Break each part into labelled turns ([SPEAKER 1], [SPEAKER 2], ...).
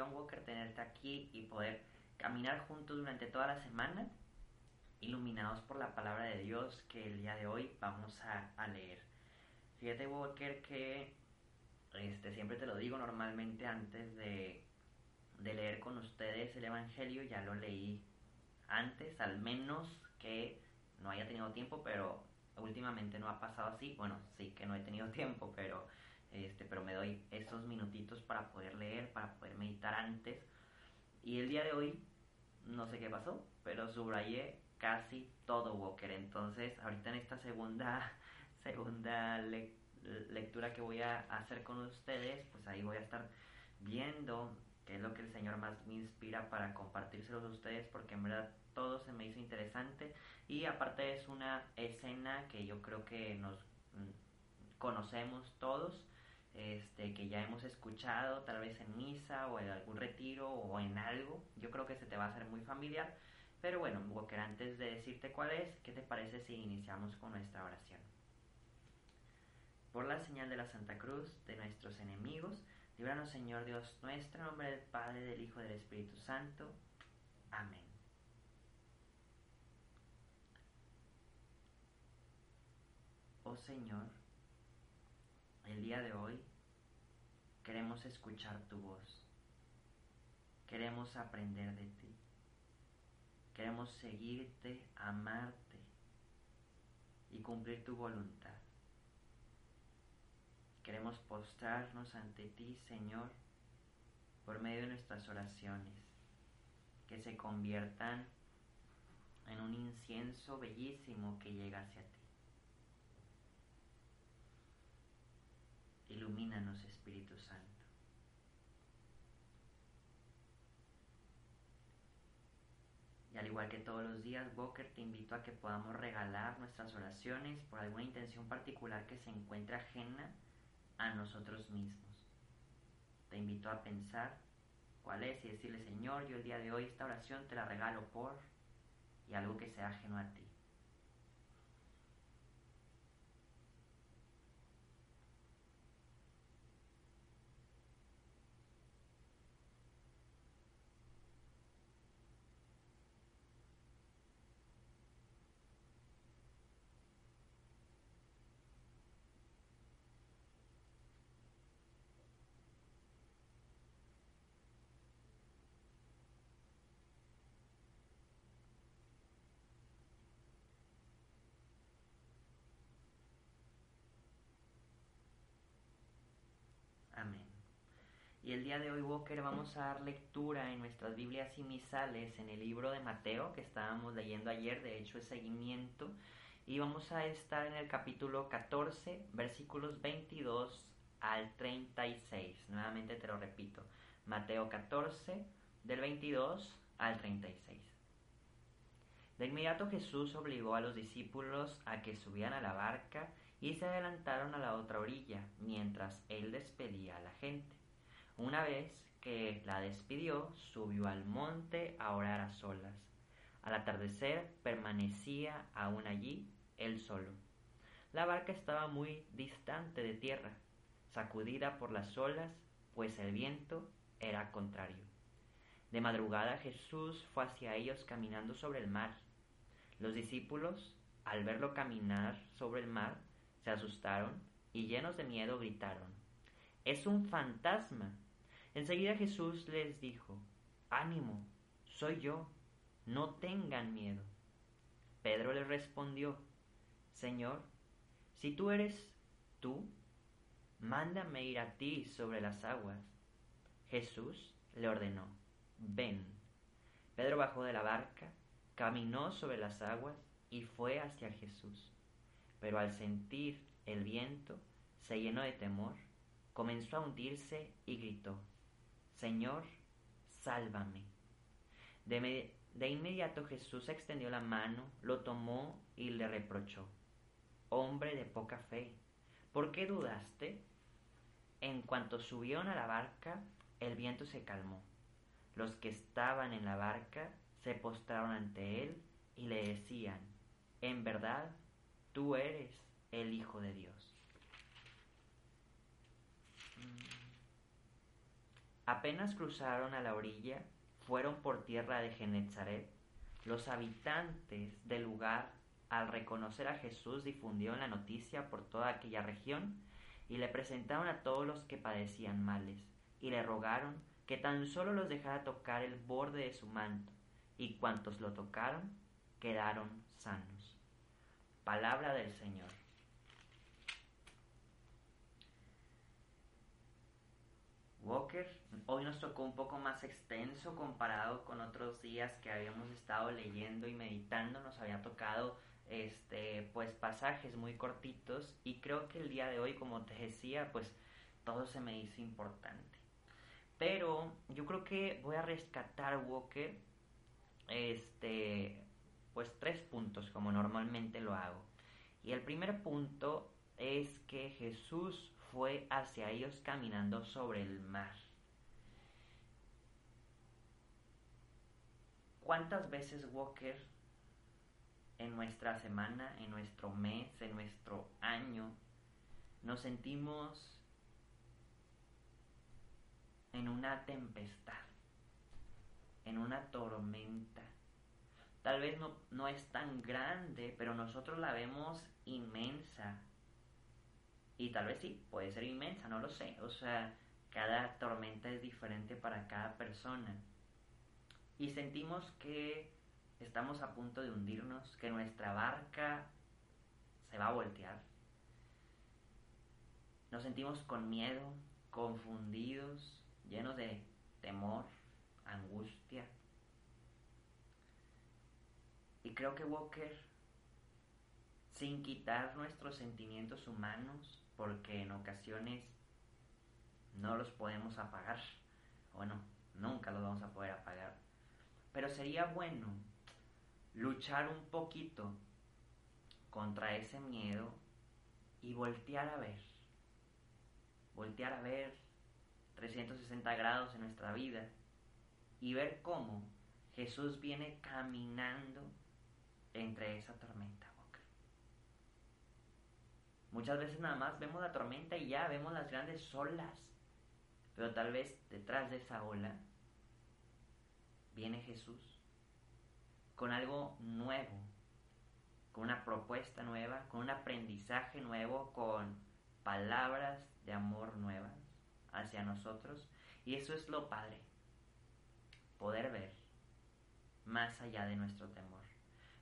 [SPEAKER 1] Walker tenerte aquí y poder caminar juntos durante toda la semana, iluminados por la palabra de Dios que el día de hoy vamos a, a leer. Fíjate Walker que este, siempre te lo digo normalmente antes de, de leer con ustedes el Evangelio, ya lo leí antes, al menos que no haya tenido tiempo, pero últimamente no ha pasado así. Bueno, sí que no he tenido tiempo, pero este, pero me doy esos minutitos para poder leer, para poder meditar antes. Y el día de hoy, no sé qué pasó, pero subrayé casi todo Walker. Entonces, ahorita en esta segunda, segunda lectura que voy a hacer con ustedes, pues ahí voy a estar viendo qué es lo que el Señor más me inspira para compartírselos a ustedes, porque en verdad todo se me hizo interesante y aparte es una escena que yo creo que nos mm, conocemos todos, este, que ya hemos escuchado tal vez en misa o en algún retiro o en algo, yo creo que se te va a hacer muy familiar, pero bueno, Walker, antes de decirte cuál es, ¿qué te parece si iniciamos con nuestra oración? Por la señal de la Santa Cruz, de nuestros enemigos, líbranos Señor Dios nuestro, en nombre del Padre, del Hijo y del Espíritu Santo. Amén. Oh Señor, el día de hoy queremos escuchar tu voz, queremos aprender de ti, queremos seguirte, amarte y cumplir tu voluntad. Queremos postrarnos ante ti, Señor, por medio de nuestras oraciones, que se conviertan en un incienso bellísimo que llega hacia ti. Ilumínanos, Espíritu Santo. Y al igual que todos los días, Boker, te invito a que podamos regalar nuestras oraciones por alguna intención particular que se encuentre ajena a nosotros mismos. Te invito a pensar cuál es y decirle, Señor, yo el día de hoy esta oración te la regalo por y algo que sea ajeno a ti. Amén. Y el día de hoy, Walker, vamos a dar lectura en nuestras Biblias y misales en el libro de Mateo que estábamos leyendo ayer, de hecho es seguimiento, y vamos a estar en el capítulo 14, versículos 22 al 36. Nuevamente te lo repito, Mateo 14, del 22 al 36. De inmediato Jesús obligó a los discípulos a que subieran a la barca y se adelantaron a la otra orilla mientras él despedía a la gente. Una vez que la despidió, subió al monte a orar a solas. Al atardecer permanecía aún allí él solo. La barca estaba muy distante de tierra, sacudida por las olas, pues el viento era contrario. De madrugada Jesús fue hacia ellos caminando sobre el mar. Los discípulos, al verlo caminar sobre el mar, se asustaron y llenos de miedo gritaron, Es un fantasma. Enseguida Jesús les dijo, Ánimo, soy yo, no tengan miedo. Pedro le respondió, Señor, si tú eres tú, mándame ir a ti sobre las aguas. Jesús le ordenó, ven. Pedro bajó de la barca, caminó sobre las aguas y fue hacia Jesús. pero al sentir el viento se llenó de temor, comenzó a hundirse y gritó, Señor, sálvame. De, inmediato Jesús extendió la mano, lo tomó y le reprochó, Hombre de poca fe, ¿por qué dudaste? En cuanto subieron a la barca, el viento se calmó. Los que estaban en la barca se postraron ante él y le decían, en verdad, tú eres el Hijo de Dios. Mm. Apenas cruzaron a la orilla, fueron por tierra de Genezaret. Los habitantes del lugar, al reconocer a Jesús, difundieron la noticia por toda aquella región y le presentaron a todos los que padecían males y le rogaron que tan solo los dejara tocar el borde de su manto, y cuantos lo tocaron quedaron sanos. Palabra del Señor. Walker, hoy nos tocó un poco más extenso comparado con otros días que habíamos estado leyendo y meditando, nos había tocado este pues pasajes muy cortitos y creo que el día de hoy, como te decía, pues todo se me hizo importante. Pero yo creo que voy a rescatar Walker este pues tres puntos como normalmente lo hago. Y el primer punto es que Jesús fue hacia ellos caminando sobre el mar. ¿Cuántas veces Walker en nuestra semana, en nuestro mes, en nuestro año, nos sentimos en una tempestad, en una tormenta. Tal vez no, no es tan grande, pero nosotros la vemos inmensa. Y tal vez sí, puede ser inmensa, no lo sé. O sea, cada tormenta es diferente para cada persona. Y sentimos que estamos a punto de hundirnos, que nuestra barca se va a voltear. Nos sentimos con miedo, confundidos, llenos de temor, angustia. Y creo que Walker, sin quitar nuestros sentimientos humanos, porque en ocasiones no los podemos apagar, bueno, nunca los vamos a poder apagar, pero sería bueno luchar un poquito contra ese miedo y voltear a ver, voltear a ver 360 grados en nuestra vida y ver cómo Jesús viene caminando entre esa tormenta. Muchas veces nada más vemos la tormenta y ya vemos las grandes olas, pero tal vez detrás de esa ola viene Jesús con algo nuevo, con una propuesta nueva, con un aprendizaje nuevo, con palabras de amor nuevas hacia nosotros. Y eso es lo padre, poder ver más allá de nuestro temor.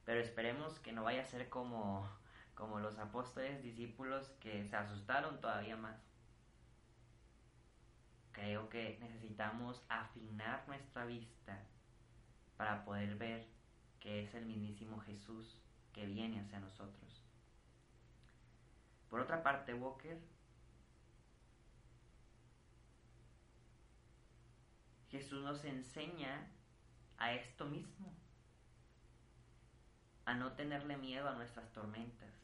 [SPEAKER 1] Pero esperemos que no vaya a ser como, como los apóstoles discípulos que se asustaron todavía más. Creo que necesitamos afinar nuestra vista para poder ver que es el mismísimo Jesús que viene hacia nosotros. Por otra parte, Walker Jesús nos enseña a esto mismo, a no tenerle miedo a nuestras tormentas,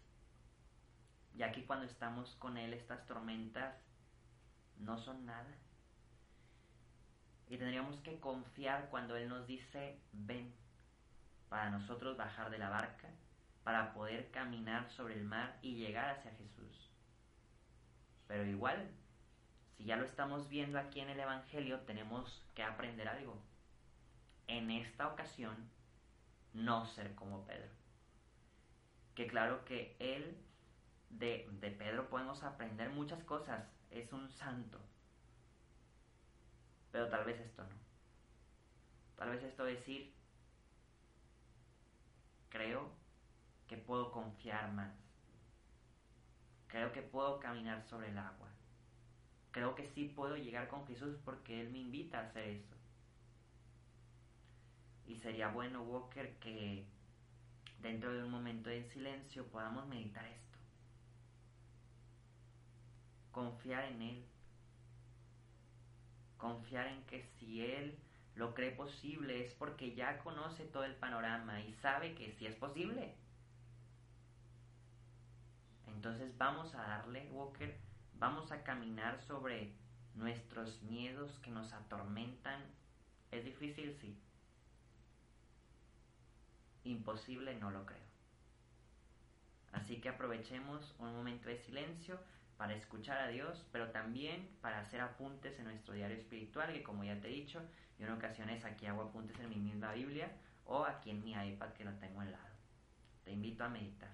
[SPEAKER 1] ya que cuando estamos con Él estas tormentas no son nada. Y tendríamos que confiar cuando Él nos dice, ven, para nosotros bajar de la barca, para poder caminar sobre el mar y llegar hacia Jesús. Pero igual, si ya lo estamos viendo aquí en el Evangelio, tenemos que aprender algo. En esta ocasión, no ser como Pedro. Que claro que él, de, de Pedro podemos aprender muchas cosas, es un santo. Pero tal vez esto no. Tal vez esto decir, creo que puedo confiar más. Creo que puedo caminar sobre el agua creo que sí puedo llegar con Jesús porque Él me invita a hacer eso. Y sería bueno, Walker, que dentro de un momento de silencio podamos meditar esto. confiar en Él. Confiar en que si Él lo cree posible es porque ya conoce todo el panorama y sabe que sí es posible. Entonces vamos a darle, Walker, vamos a caminar sobre nuestros miedos que nos atormentan. Es difícil, sí. Imposible, no lo creo. Así que aprovechemos un momento de silencio para escuchar a Dios, pero también para hacer apuntes en nuestro diario espiritual, que como ya te he dicho, yo en ocasiones aquí hago apuntes en mi misma Biblia o aquí en mi iPad que lo tengo al lado. Te invito a meditar.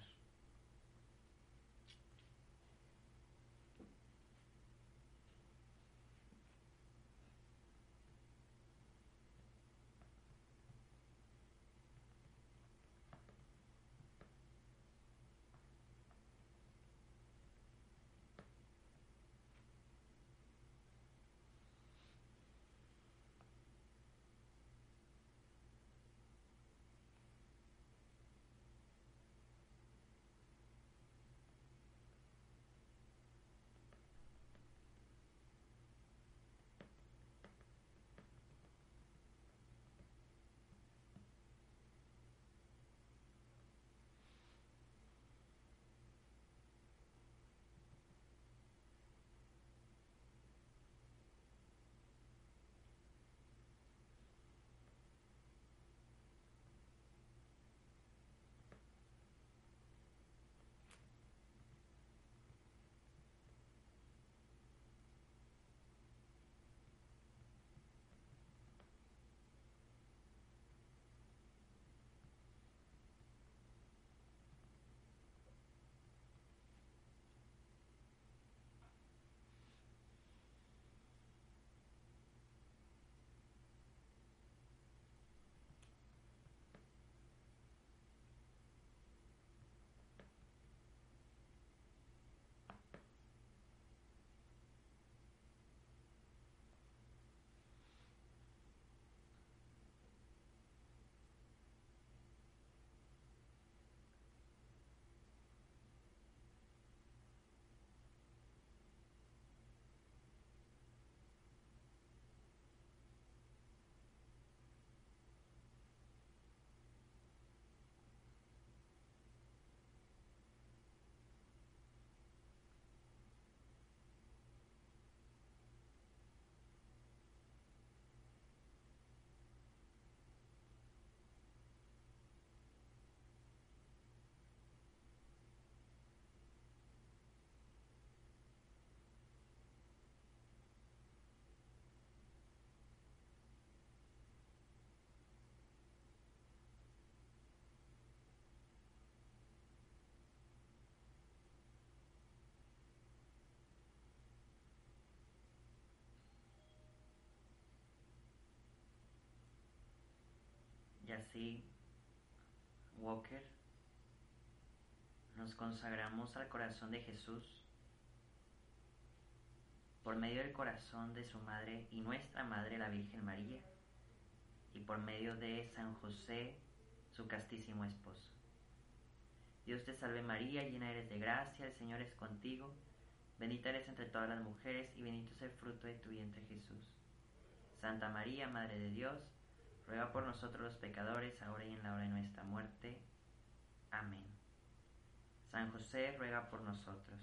[SPEAKER 1] Así, Walker, nos consagramos al corazón de Jesús por medio del corazón de su madre y nuestra madre la Virgen María y por medio de San José, su castísimo esposo. Dios te salve María, llena eres de gracia, el Señor es contigo, bendita eres entre todas las mujeres y bendito es el fruto de tu vientre Jesús. Santa María, Madre de Dios, ruega por nosotros los pecadores, ahora y en la hora de nuestra muerte. Amén. San José, ruega por nosotros.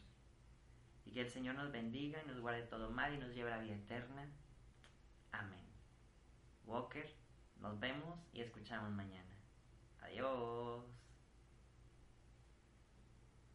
[SPEAKER 1] Y que el Señor nos bendiga y nos guarde todo mal y nos lleve a la vida eterna. Amén. Walker, nos vemos y escuchamos mañana. Adiós.